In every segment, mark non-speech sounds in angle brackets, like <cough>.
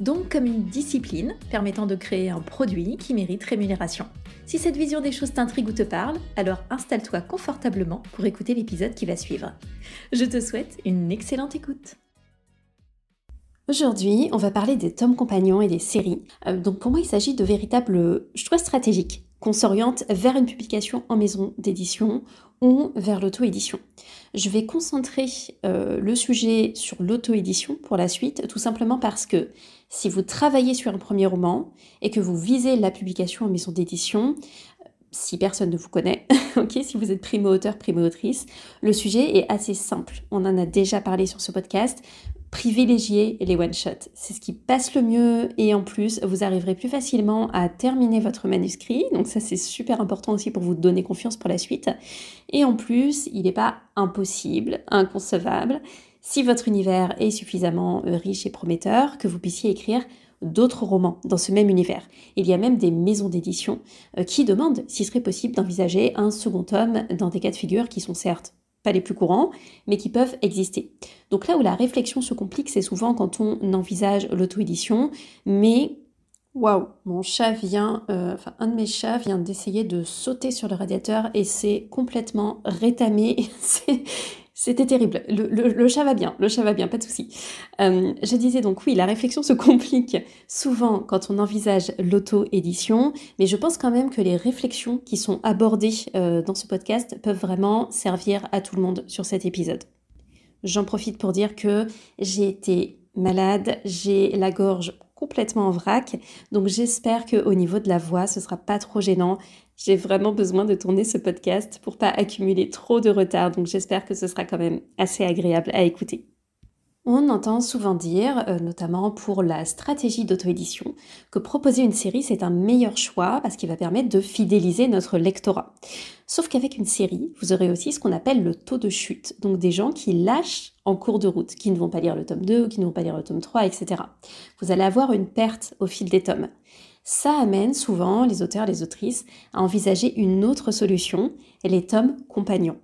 Donc comme une discipline permettant de créer un produit qui mérite rémunération. Si cette vision des choses t'intrigue ou te parle, alors installe-toi confortablement pour écouter l'épisode qui va suivre. Je te souhaite une excellente écoute. Aujourd'hui, on va parler des tomes compagnons et des séries. Euh, donc pour moi, il s'agit de véritables choix stratégiques qu'on s'oriente vers une publication en maison d'édition ou vers l'auto-édition. Je vais concentrer euh, le sujet sur l'auto-édition pour la suite, tout simplement parce que si vous travaillez sur un premier roman et que vous visez la publication en maison d'édition, si personne ne vous connaît, <laughs> si vous êtes primo-auteur, primo-autrice, le sujet est assez simple. On en a déjà parlé sur ce podcast privilégier les one-shots. C'est ce qui passe le mieux et en plus, vous arriverez plus facilement à terminer votre manuscrit. Donc ça, c'est super important aussi pour vous donner confiance pour la suite. Et en plus, il n'est pas impossible, inconcevable, si votre univers est suffisamment riche et prometteur, que vous puissiez écrire d'autres romans dans ce même univers. Il y a même des maisons d'édition euh, qui demandent s'il serait possible d'envisager un second tome dans des cas de figure qui sont certes pas les plus courants, mais qui peuvent exister. Donc là où la réflexion se complique, c'est souvent quand on envisage l'auto-édition, mais waouh, mon chat vient, euh, enfin un de mes chats vient d'essayer de sauter sur le radiateur et c'est complètement rétamé. <laughs> C'était terrible. Le, chat va bien, le chat va bien, pas de souci. Euh, je disais donc oui, la réflexion se <laughs> complique souvent quand on envisage l'auto-édition, mais je pense quand même que les réflexions qui sont abordées euh, dans ce podcast peuvent vraiment servir à tout le monde sur cet épisode. J'en profite pour dire que j'ai été malade, j'ai la gorge complètement en vrac. Donc j'espère que au niveau de la voix, ce sera pas trop gênant. J'ai vraiment besoin de tourner ce podcast pour pas accumuler trop de retard. Donc j'espère que ce sera quand même assez agréable à écouter. On entend souvent dire, euh, notamment pour la stratégie d'auto-édition, que proposer une série, c'est un meilleur choix parce qu'il va permettre de fidéliser notre lectorat. Sauf qu'avec une série, vous aurez aussi ce qu'on appelle le taux de chute, donc des gens qui lâchent en cours de route, qui ne vont pas lire le tome 2 ou qui ne vont pas lire le tome 3, etc. Vous allez avoir une perte au fil des tomes. Ça amène souvent les auteurs, les autrices à envisager une autre solution, les tomes compagnons.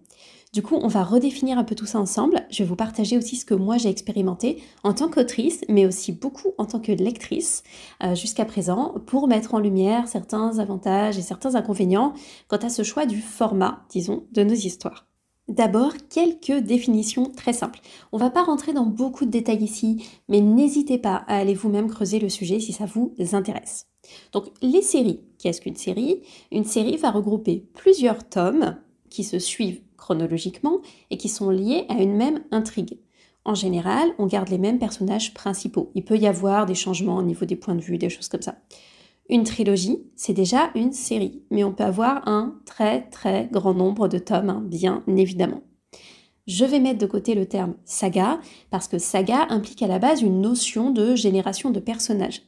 Du coup, on va redéfinir un peu tout ça ensemble. Je vais vous partager aussi ce que moi j'ai expérimenté en tant qu'autrice, mais aussi beaucoup en tant que lectrice euh, jusqu'à présent, pour mettre en lumière certains avantages et certains inconvénients quant à ce choix du format, disons, de nos histoires. D'abord, quelques définitions très simples. On va pas rentrer dans beaucoup de détails ici, mais n'hésitez pas à aller vous-même creuser le sujet si ça vous intéresse. Donc, les séries. Qu'est-ce qu'une série? Une série va regrouper plusieurs tomes qui se suivent chronologiquement et qui sont liés à une même intrigue. En général, on garde les mêmes personnages principaux. Il peut y avoir des changements au niveau des points de vue, des choses comme ça. Une trilogie, c'est déjà une série, mais on peut avoir un très très grand nombre de tomes, hein, bien évidemment. Je vais mettre de côté le terme saga parce que saga implique à la base une notion de génération de personnages.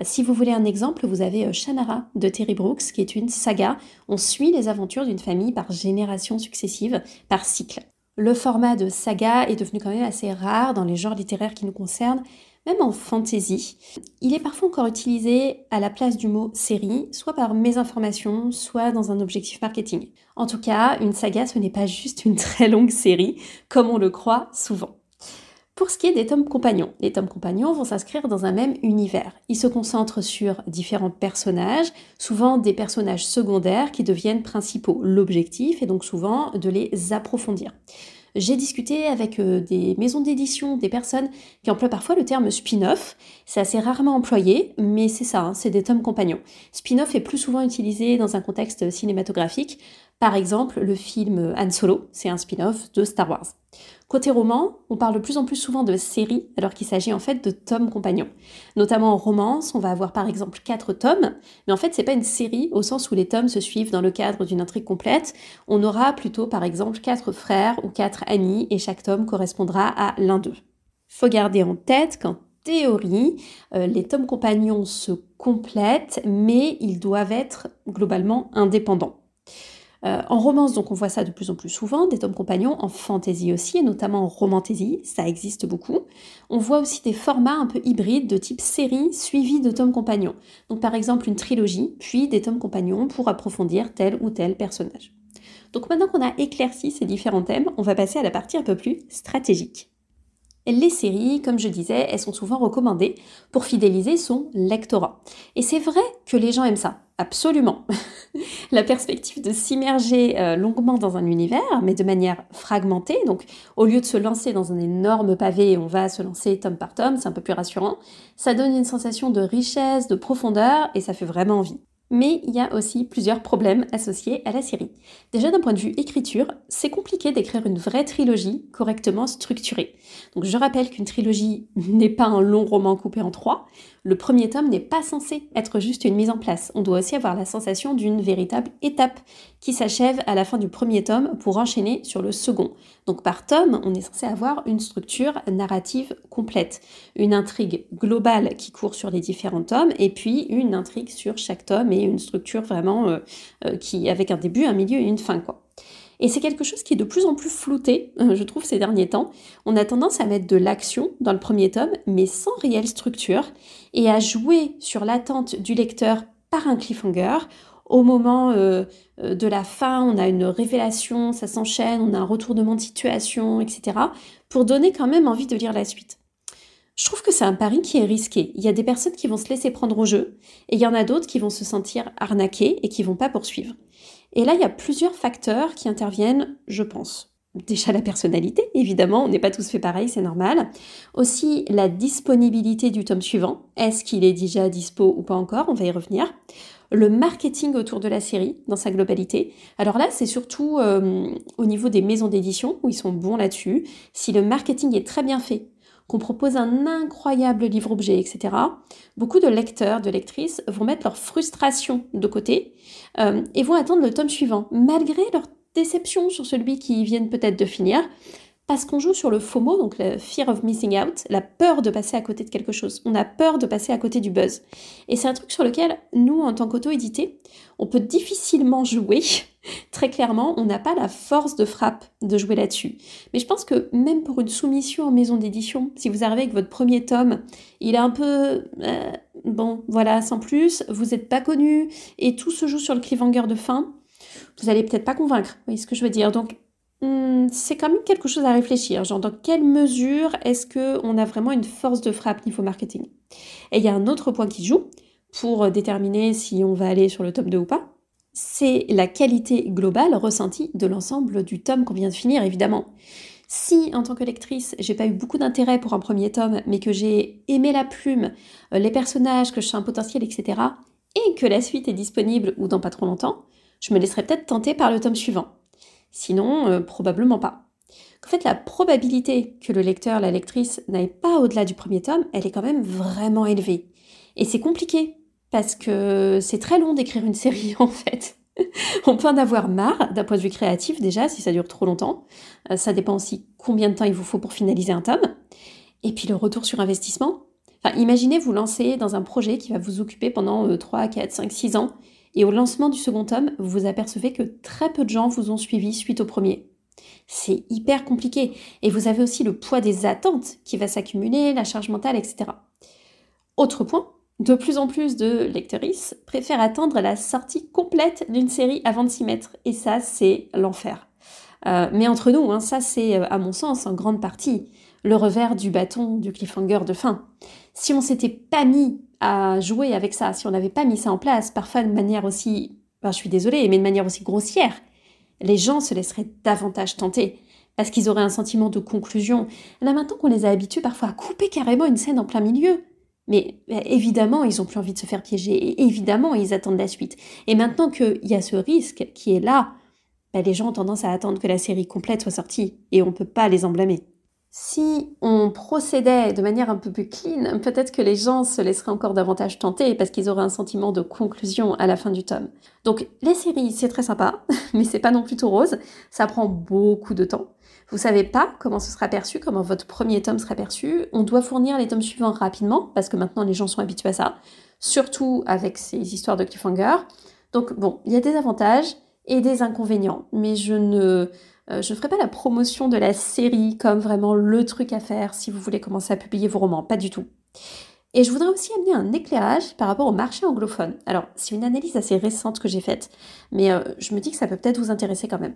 Si vous voulez un exemple, vous avez euh, Shannara de Terry Brooks qui est une saga. On suit les aventures d'une famille par génération successive, par cycle. Le format de saga est devenu quand même assez rare dans les genres littéraires qui nous concernent même en fantasy. Il est parfois encore utilisé à la place du mot série, soit par mésinformation, soit dans un objectif marketing. En tout cas, une saga, ce n'est pas juste une très longue série, comme on le croit souvent. Pour ce qui est des tomes compagnons, les tomes compagnons vont s'inscrire dans un même univers. Ils se concentrent sur différents personnages, souvent des personnages secondaires qui deviennent principaux. L'objectif est donc souvent de les approfondir. J'ai discuté avec euh, des maisons d'édition, des personnes qui emploient parfois le terme spin-off. C'est assez rarement employé, mais c'est ça, hein, c'est des tomes compagnons. Spin-off est plus souvent utilisé dans un contexte cinématographique. Par exemple, le film Han Solo, c'est un spin-off de Star Wars. Côté roman, on parle de plus en plus souvent de séries alors qu'il s'agit en fait de tomes compagnons. Notamment en romance, on va avoir par exemple quatre tomes, mais en fait c'est pas une série au sens où les tomes se suivent dans le cadre d'une intrigue complète. On aura plutôt par exemple quatre frères ou quatre amis et chaque tome correspondra à l'un d'eux. Faut garder en tête qu'en théorie, euh, les tomes compagnons se complètent, mais ils doivent être globalement indépendants. Euh, en romance, donc on voit ça de plus en plus souvent, des tomes compagnons, en fantasy aussi, et notamment en romantaisie, ça existe beaucoup. On voit aussi des formats un peu hybrides de type série suivis de tomes compagnons. Donc par exemple une trilogie, puis des tomes compagnons pour approfondir tel ou tel personnage. Donc maintenant qu'on a éclairci ces différents thèmes, on va passer à la partie un peu plus stratégique. Les séries, comme je disais, elles sont souvent recommandées pour fidéliser son lectorat. Et c'est vrai que les gens aiment ça, absolument. <laughs> la perspective de s'immerger euh, longuement dans un univers, mais de manière fragmentée, donc au lieu de se lancer dans un énorme pavé, on va se lancer tome par tome, c'est un peu plus rassurant, ça donne une sensation de richesse, de profondeur, et ça fait vraiment envie. Mais il y a aussi plusieurs problèmes associés à la série. Déjà d'un point de vue écriture, c'est compliqué d'écrire une vraie trilogie correctement structurée. Donc je rappelle qu'une trilogie <laughs> n'est pas un long roman coupé en trois. Le premier tome n'est pas censé être juste une mise en place. On doit aussi avoir la sensation d'une véritable étape qui s'achève à la fin du premier tome pour enchaîner sur le second. Donc par tome, on est censé avoir une structure narrative complète, une intrigue globale qui court sur les différents tomes et puis une intrigue sur chaque tome et une structure vraiment euh, euh, qui avec un début, un milieu et une fin quoi. Et c'est quelque chose qui est de plus en plus flouté, euh, je trouve, ces derniers temps. On a tendance à mettre de l'action dans le premier tome, mais sans réelle structure, et à jouer sur l'attente du lecteur par un cliffhanger au moment euh, euh, de la fin, on a une révélation, ça s'enchaîne, on a un retournement de situation, etc. pour donner quand même envie de lire la suite. Je trouve que c'est un pari qui est risqué. Il y a des personnes qui vont se laisser prendre au jeu et il y en a d'autres qui vont se sentir arnaquées et qui vont pas poursuivre. Et là, il y a plusieurs facteurs qui interviennent, je pense. Déjà la personnalité, évidemment, on n'est pas tous fait pareil, c'est normal. Aussi la disponibilité du tome suivant. Est-ce qu'il est déjà dispo ou pas encore? On va y revenir le marketing autour de la série dans sa globalité. Alors là, c'est surtout euh, au niveau des maisons d'édition où ils sont bons là-dessus. Si le marketing est très bien fait, qu'on propose un incroyable livre-objet, etc., beaucoup de lecteurs, de lectrices vont mettre leur frustration de côté euh, et vont attendre le tome suivant, malgré leur déception sur celui qui viennent peut-être de finir, parce qu'on joue sur le FOMO, donc le fear of missing out, la peur de passer à côté de quelque chose. On a peur de passer à côté du buzz. Et c'est un truc sur lequel, nous, en tant qu'auto-édité, on peut difficilement jouer. <laughs> Très clairement, on n'a pas la force de frappe de jouer là-dessus. Mais je pense que même pour une soumission en maison d'édition, si vous arrivez avec votre premier tome, il est un peu... Euh, bon, voilà, sans plus, vous n'êtes pas connu, et tout se joue sur le cliffhanger de fin, vous allez peut-être pas convaincre. Vous voyez ce que je veux dire? Donc, c'est quand même quelque chose à réfléchir. Genre, dans quelle mesure est-ce qu'on a vraiment une force de frappe niveau marketing? Et il y a un autre point qui joue pour déterminer si on va aller sur le tome 2 ou pas. C'est la qualité globale ressentie de l'ensemble du tome qu'on vient de finir, évidemment. Si, en tant que lectrice, j'ai pas eu beaucoup d'intérêt pour un premier tome, mais que j'ai aimé la plume, euh, les personnages, que je sens un potentiel, etc., et que la suite est disponible ou dans pas trop longtemps, je me laisserai peut-être tenter par le tome suivant. Sinon, euh, probablement pas. En fait, la probabilité que le lecteur, la lectrice n'aille pas au-delà du premier tome, elle est quand même vraiment élevée. Et c'est compliqué, parce que c'est très long d'écrire une <laughs> série, en fait. <laughs> On peut en avoir marre d'un point de vue créatif déjà, si ça dure trop longtemps. Euh, ça dépend aussi combien de temps il vous faut pour finaliser un tome. Et puis le retour sur investissement. Imaginez vous lancer dans un projet qui va vous occuper pendant 3, 4, 5, 6 ans et au lancement du second tome, vous vous apercevez que très peu de gens vous ont suivi suite au premier. C'est hyper compliqué. Et vous avez aussi le poids des attentes qui va s'accumuler, la charge mentale, etc. Autre point, de plus en plus de lectrices préfèrent attendre la sortie complète d'une série avant de s'y mettre. Et ça, c'est l'enfer. Euh, mais entre nous, hein, ça c'est euh, à mon sens en grande partie le revers du bâton du cliffhanger de fin. Si on s'était pas mis à jouer avec ça, si on n'avait pas mis ça en place, parfois de manière aussi, je suis désolée, mais de manière aussi grossière, les gens se laisseraient davantage tenter parce qu'ils auraient un sentiment de conclusion. Maintenant qu'on les a habitués parfois à couper carrément une scène en plein milieu, mais bah, évidemment, ils ont plus envie de se faire piéger, et évidemment, ils attendent la suite. Et maintenant qu'il y a ce risque qui est là, bah, les gens ont tendance à attendre que la série complète soit sortie, et on ne peut pas les en blâmer. Si on procédait de manière un peu plus clean, peut-être que les gens se laisseraient encore davantage tenter parce qu'ils auraient un sentiment de conclusion à la fin du tome. Donc les séries, c'est très sympa, <laughs> mais c'est pas non plus tout rose. Ça prend beaucoup de temps. Vous savez pas comment ce sera perçu, comment votre premier tome sera perçu. On doit fournir les tomes suivants rapidement parce que maintenant les gens sont habitués à ça, surtout avec ces histoires de cliffhanger. Donc bon, il y a des avantages et des inconvénients, mais je ne euh, je ne ferai pas la promotion de la série comme vraiment le truc à faire si vous voulez commencer à publier vos romans, pas du tout. Et je voudrais aussi amener un éclairage par rapport au marché anglophone. Alors, c'est une analyse assez récente que j'ai faite, mais euh, je me dis que ça peut peut-être vous intéresser quand même.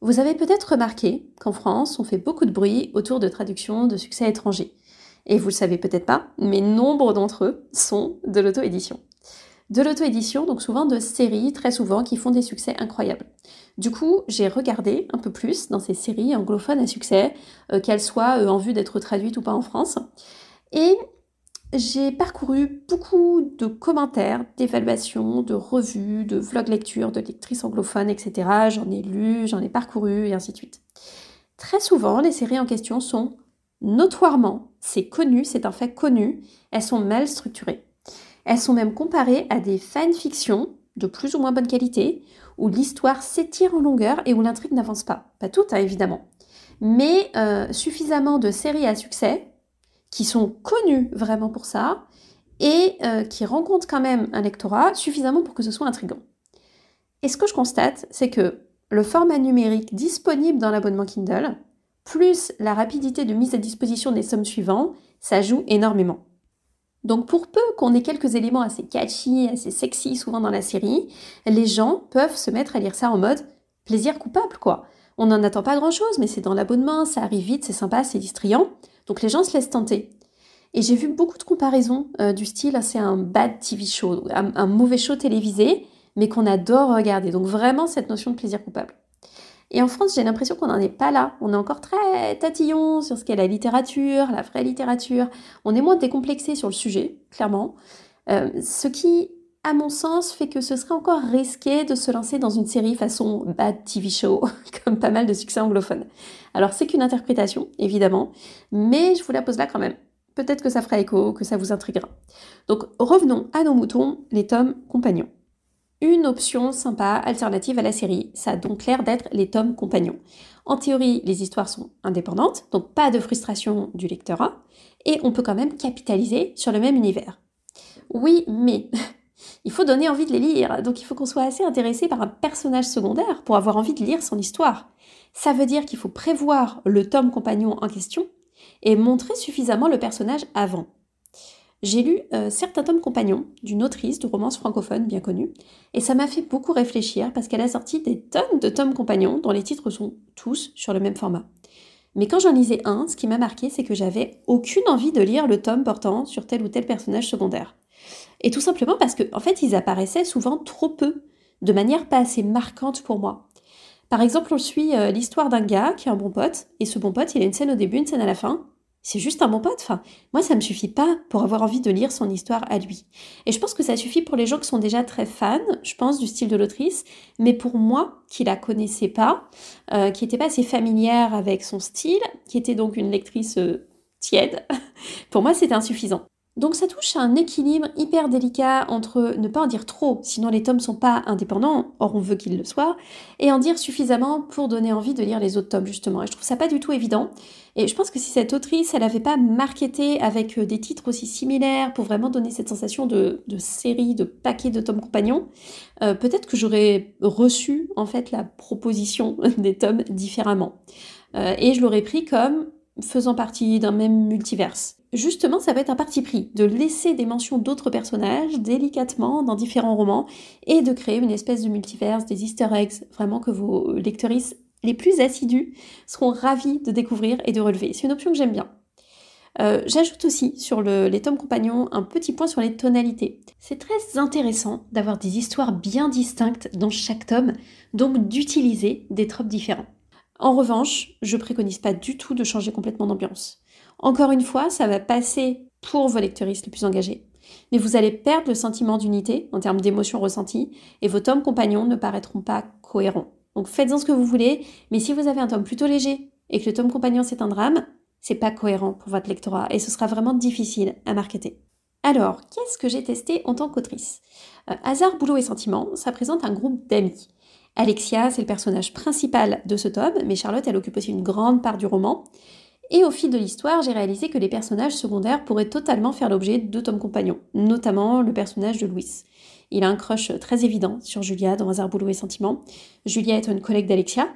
Vous avez peut-être remarqué qu'en France, on fait beaucoup de bruit autour de traductions de succès étrangers. Et vous le savez peut-être pas, mais nombre d'entre eux sont de l'auto-édition de l'auto-édition, donc souvent de séries, très souvent, qui font des succès incroyables. Du coup, j'ai regardé un peu plus dans ces séries anglophones à succès, euh, qu'elles soient euh, en vue d'être traduites ou pas en France. Et j'ai parcouru beaucoup de commentaires, d'évaluations, de revues, de vlogs lecture, de lectrices anglophones, etc. J'en ai lu, j'en ai parcouru et ainsi de suite. Très souvent, les séries en question sont notoirement, c'est connu, c'est un fait connu, elles sont mal structurées. Elles sont même comparées à des fanfictions de plus ou moins bonne qualité, où l'histoire s'étire en longueur et où l'intrigue n'avance pas. Pas toutes, hein, évidemment. Mais euh, suffisamment de séries à succès, qui sont connues vraiment pour ça, et euh, qui rencontrent quand même un lectorat suffisamment pour que ce soit intrigant. Et ce que je constate, c'est que le format numérique disponible dans l'abonnement Kindle, plus la rapidité de mise à disposition des sommes suivantes, ça joue énormément. Donc pour peu qu'on ait quelques éléments assez catchy, assez sexy souvent dans la série, les gens peuvent se mettre à lire ça en mode plaisir coupable quoi. On n'en attend pas grand-chose, mais c'est dans l'abonnement, ça arrive vite, c'est sympa, c'est distrayant. Donc les gens se laissent tenter. Et j'ai vu beaucoup de comparaisons euh, du style, c'est un bad TV show, un mauvais show télévisé, mais qu'on adore regarder. Donc vraiment cette notion de plaisir coupable. Et en France, j'ai l'impression qu'on n'en est pas là. On est encore très tatillon sur ce qu'est la littérature, la vraie littérature. On est moins décomplexé sur le sujet, clairement. Euh, ce qui, à mon sens, fait que ce serait encore risqué de se lancer dans une série façon bad TV show, <laughs> comme pas mal de succès anglophones. Alors c'est qu'une interprétation, évidemment, mais je vous la pose là quand même. Peut-être que ça fera écho, que ça vous intriguera. Donc revenons à nos moutons, les tomes compagnons une option sympa, alternative à la série. Ça a donc l'air d'être les tomes compagnons. En théorie, les histoires sont indépendantes, donc pas de frustration du lectorat, et on peut quand même capitaliser sur le même univers. Oui, mais <laughs> il faut donner envie de les lire, donc il faut qu'on soit assez intéressé par un personnage secondaire pour avoir envie de lire son histoire. Ça veut dire qu'il faut prévoir le tome compagnon en question et montrer suffisamment le personnage avant j'ai lu euh, certains tomes compagnons d'une autrice de romance francophone bien connue, et ça m'a fait beaucoup réfléchir parce qu'elle a sorti des tonnes de tomes compagnons dont les titres sont tous sur le même format. Mais quand j'en lisais un, ce qui m'a marqué, c'est que j'avais aucune envie de lire le tome portant sur tel ou tel personnage secondaire. Et tout simplement parce qu'en en fait, ils apparaissaient souvent trop peu, de manière pas assez marquante pour moi. Par exemple, on suit euh, l'histoire d'un gars qui est un bon pote, et ce bon pote, il a une scène au début, une scène à la fin, c'est juste un bon pote. Enfin, moi, ça me suffit pas pour avoir envie de lire son histoire à lui. Et je pense que ça suffit pour les gens qui sont déjà très fans, je pense, du style de l'autrice. Mais pour moi, qui la connaissais pas, euh, qui n'était pas assez familière avec son style, qui était donc une lectrice euh, tiède, <laughs> pour moi, c'était insuffisant. Donc ça touche à un équilibre hyper délicat entre ne pas en dire trop, sinon les tomes sont pas indépendants, or on veut qu'ils le soient, et en dire suffisamment pour donner envie de lire les autres tomes justement. Et je trouve ça pas du tout évident. Et je pense que si cette autrice, elle n'avait pas marketé avec euh, des titres aussi similaires pour vraiment donner cette sensation de, série, de paquet de tomes compagnons, euh, peut-être que j'aurais reçu en fait la proposition <laughs> des tomes différemment. Euh, et je l'aurais pris comme faisant partie d'un même multiverse. Justement, ça va être un parti pris, de laisser des mentions d'autres personnages délicatement dans différents romans et de créer une espèce de multiverse, des easter eggs, vraiment que vos lectrices les plus assidus seront ravis de découvrir et de relever. C'est une option que j'aime bien. Euh, j'ajoute aussi sur les tomes compagnons un petit point sur les tonalités. C'est très intéressant d'avoir des histoires bien distinctes dans chaque tome, donc d'utiliser des tropes différents. En revanche, je préconise pas du tout de changer complètement d'ambiance. Encore une fois, ça va passer pour vos lecteuristes les plus engagés. Mais vous allez perdre le sentiment d'unité en termes d'émotions ressenties et vos tomes compagnons ne paraîtront pas cohérents. Donc faites-en ce que vous voulez, mais si vous avez un tome plutôt léger et que le tome compagnon c'est un drame, c'est pas cohérent pour votre lectorat et ce sera vraiment difficile à marketer. Alors, qu'est-ce que j'ai testé en tant qu'autrice? Euh, Hasard, boulot et sentiment, ça présente un groupe d'amis. Alexia, c'est le personnage principal de ce tome, mais Charlotte, elle occupe aussi une grande part du roman. Et au fil de l'histoire, j'ai réalisé que les personnages secondaires pourraient totalement faire l'objet de tomes compagnons, notamment le personnage de Louis. Il a un crush très évident sur Julia dans Hasard, Boulot et Sentiment. Julia est une collègue d'Alexia.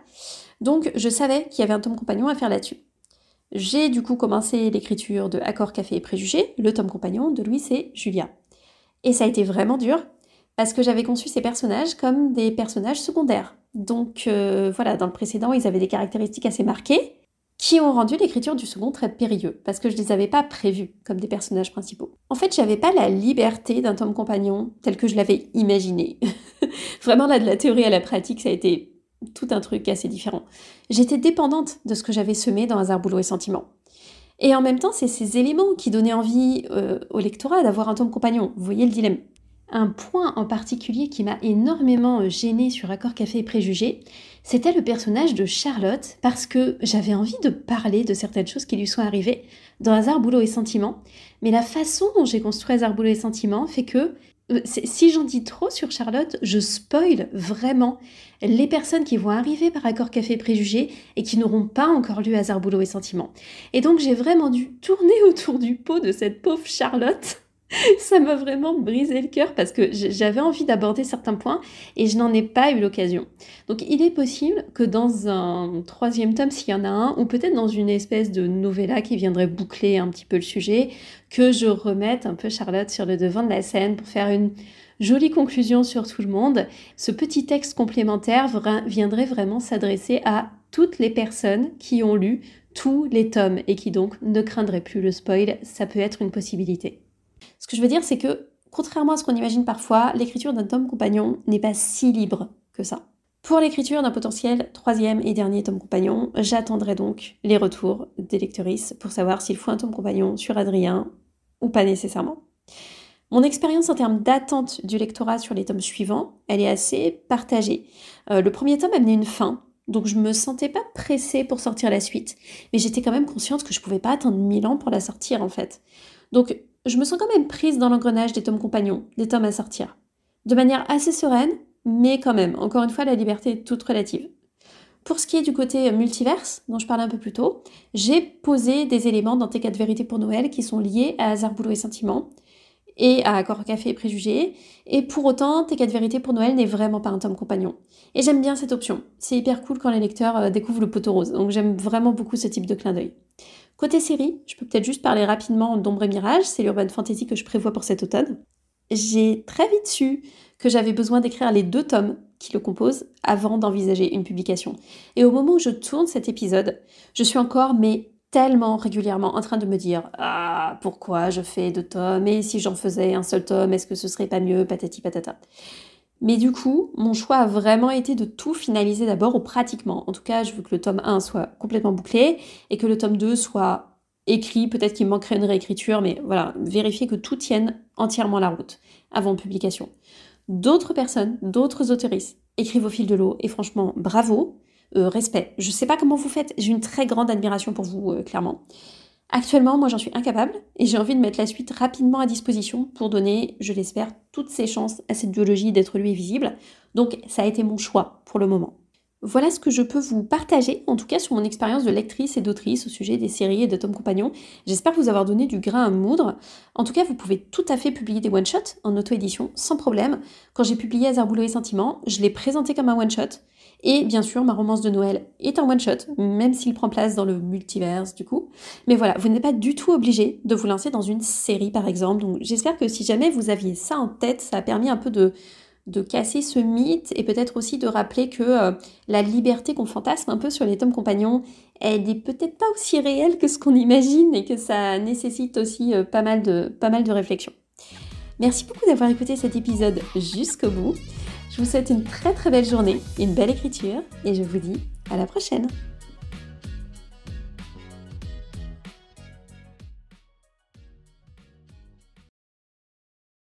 Donc je savais qu'il y avait un tome compagnon à faire là-dessus. J'ai du coup commencé l'écriture de Accord, Café et Préjugés, le tome compagnon de Louis et Julia. Et ça a été vraiment dur parce que j'avais conçu ces personnages comme des personnages secondaires. Donc euh, voilà, dans le précédent, ils avaient des caractéristiques assez marquées qui ont rendu l'écriture du second très périlleux, parce que je les avais pas prévus comme des personnages principaux. En fait, j'avais pas la liberté d'un tome compagnon tel que je l'avais imaginé. <laughs> Vraiment, là, de la théorie à la pratique, ça a été tout un truc assez différent. J'étais dépendante de ce que j'avais semé dans Hasard, Boulot et Sentiment. Et en même temps, c'est ces éléments qui donnaient envie euh, au lectorat d'avoir un tome compagnon. Vous voyez le dilemme. Un point en particulier qui m'a énormément euh, gênée sur Accord Café et Préjugés, c'était le personnage de Charlotte, parce que j'avais envie de parler de certaines choses qui lui sont arrivées dans Hasard, Boulot et Sentiment, mais la façon dont j'ai construit Hasard, Boulot et Sentiment fait que euh, si j'en dis trop sur Charlotte, je spoil vraiment les personnes qui vont arriver par Accord Café et Préjugés et qui n'auront pas encore lu Hasard, Boulot et Sentiment. Et donc j'ai vraiment dû tourner <laughs> autour du pot de cette pauvre Charlotte <laughs> ça m'a vraiment brisé le cœur parce que j'avais envie d'aborder certains points et je n'en ai pas eu l'occasion. Donc il est possible que dans un troisième tome, s'il y en a un, ou peut-être dans une espèce de novella qui viendrait boucler un petit peu le sujet, que je remette un peu Charlotte sur le devant de la scène pour faire une jolie conclusion sur tout le monde. Ce petit texte complémentaire viendrait vraiment s'adresser à toutes les personnes qui ont lu tous les tomes et qui donc ne craindraient plus le spoil. Ça peut être une possibilité. Que je veux dire, c'est que, contrairement à ce qu'on imagine parfois, l'écriture d'un tome compagnon n'est pas si libre que ça. Pour l'écriture d'un potentiel troisième et dernier tome compagnon, j'attendrai donc les retours des lectrices pour savoir s'il faut un tome compagnon sur Adrien ou pas nécessairement. Mon expérience en termes d'attente du lectorat sur les tomes suivants, elle est assez partagée. Euh, le premier tome amenait une fin, donc je me sentais pas pressée pour sortir la suite, mais j'étais quand même consciente que je pouvais pas attendre mille ans pour la sortir en fait. Donc je me sens quand même prise dans l'engrenage des tomes compagnons, des tomes à sortir. De manière assez sereine, mais quand même, encore une fois, la liberté est toute relative. Pour ce qui est du côté multiverse, dont je parlais un peu plus tôt, j'ai posé des éléments dans tes 4 vérités pour Noël qui sont liés à Hasard, Boulot et Sentiment et à Accord Café et Préjugés. Et pour autant, tes 4 vérités pour Noël n'est vraiment pas un tome compagnon. Et j'aime bien cette option. C'est hyper cool quand les lecteurs euh, découvrent le poteau rose. Donc j'aime vraiment beaucoup ce type de clin d'œil. Côté série, je peux peut-être juste parler rapidement d'Ombre et Mirage, c'est l'urban fantasy que je prévois pour cet automne. J'ai très vite su que j'avais besoin d'écrire les deux tomes qui le composent avant d'envisager une publication. Et au moment où je tourne cet épisode, je suis encore mais tellement régulièrement en train de me dire ah pourquoi je fais deux tomes? Et si j'en faisais un seul tome est-ce que ce serait pas mieux? Patati patata. Mais du coup, mon choix a vraiment été de tout finaliser d'abord, ou pratiquement. En tout cas, je veux que le tome 1 soit complètement bouclé et que le tome 2 soit écrit. Peut-être qu'il manquerait une réécriture, mais voilà, vérifier que tout tienne entièrement la route avant publication. D'autres personnes, d'autres autoristes écrivent au fil de l'eau et franchement, bravo, euh, respect. Je sais pas comment vous faites, j'ai une très grande admiration pour vous, euh, clairement. Actuellement, moi j'en suis incapable et j'ai envie de mettre la suite rapidement à disposition pour donner, je l'espère, toutes ses chances à cette biologie d'être lui visible. Donc ça a été mon choix pour le moment. Voilà ce que je peux vous partager, en tout cas sur mon expérience de lectrice et d'autrice au sujet des séries et de tomes compagnons. J'espère vous avoir donné du grain à moudre. En tout cas, vous pouvez tout à fait publier des one-shots en auto-édition sans problème. Quand j'ai publié Hasard Boulot et Sentiments, je l'ai présenté comme un one-shot. Et bien sûr, ma romance de Noël est un one-shot, même s'il prend place dans le multiverse du coup. Mais voilà, vous n'êtes pas du tout obligé de vous lancer dans une série par exemple. Donc j'espère que si jamais vous aviez ça en tête, ça a permis un peu de, de casser ce mythe et peut-être aussi de rappeler que euh, la liberté qu'on fantasme un peu sur les tomes compagnons, elle n'est peut-être pas aussi réelle que ce qu'on imagine et que ça nécessite aussi euh, pas, mal de, pas mal de réflexion. Merci beaucoup d'avoir écouté cet épisode jusqu'au bout. Je vous souhaite une très très belle journée, une belle écriture et je vous dis à la prochaine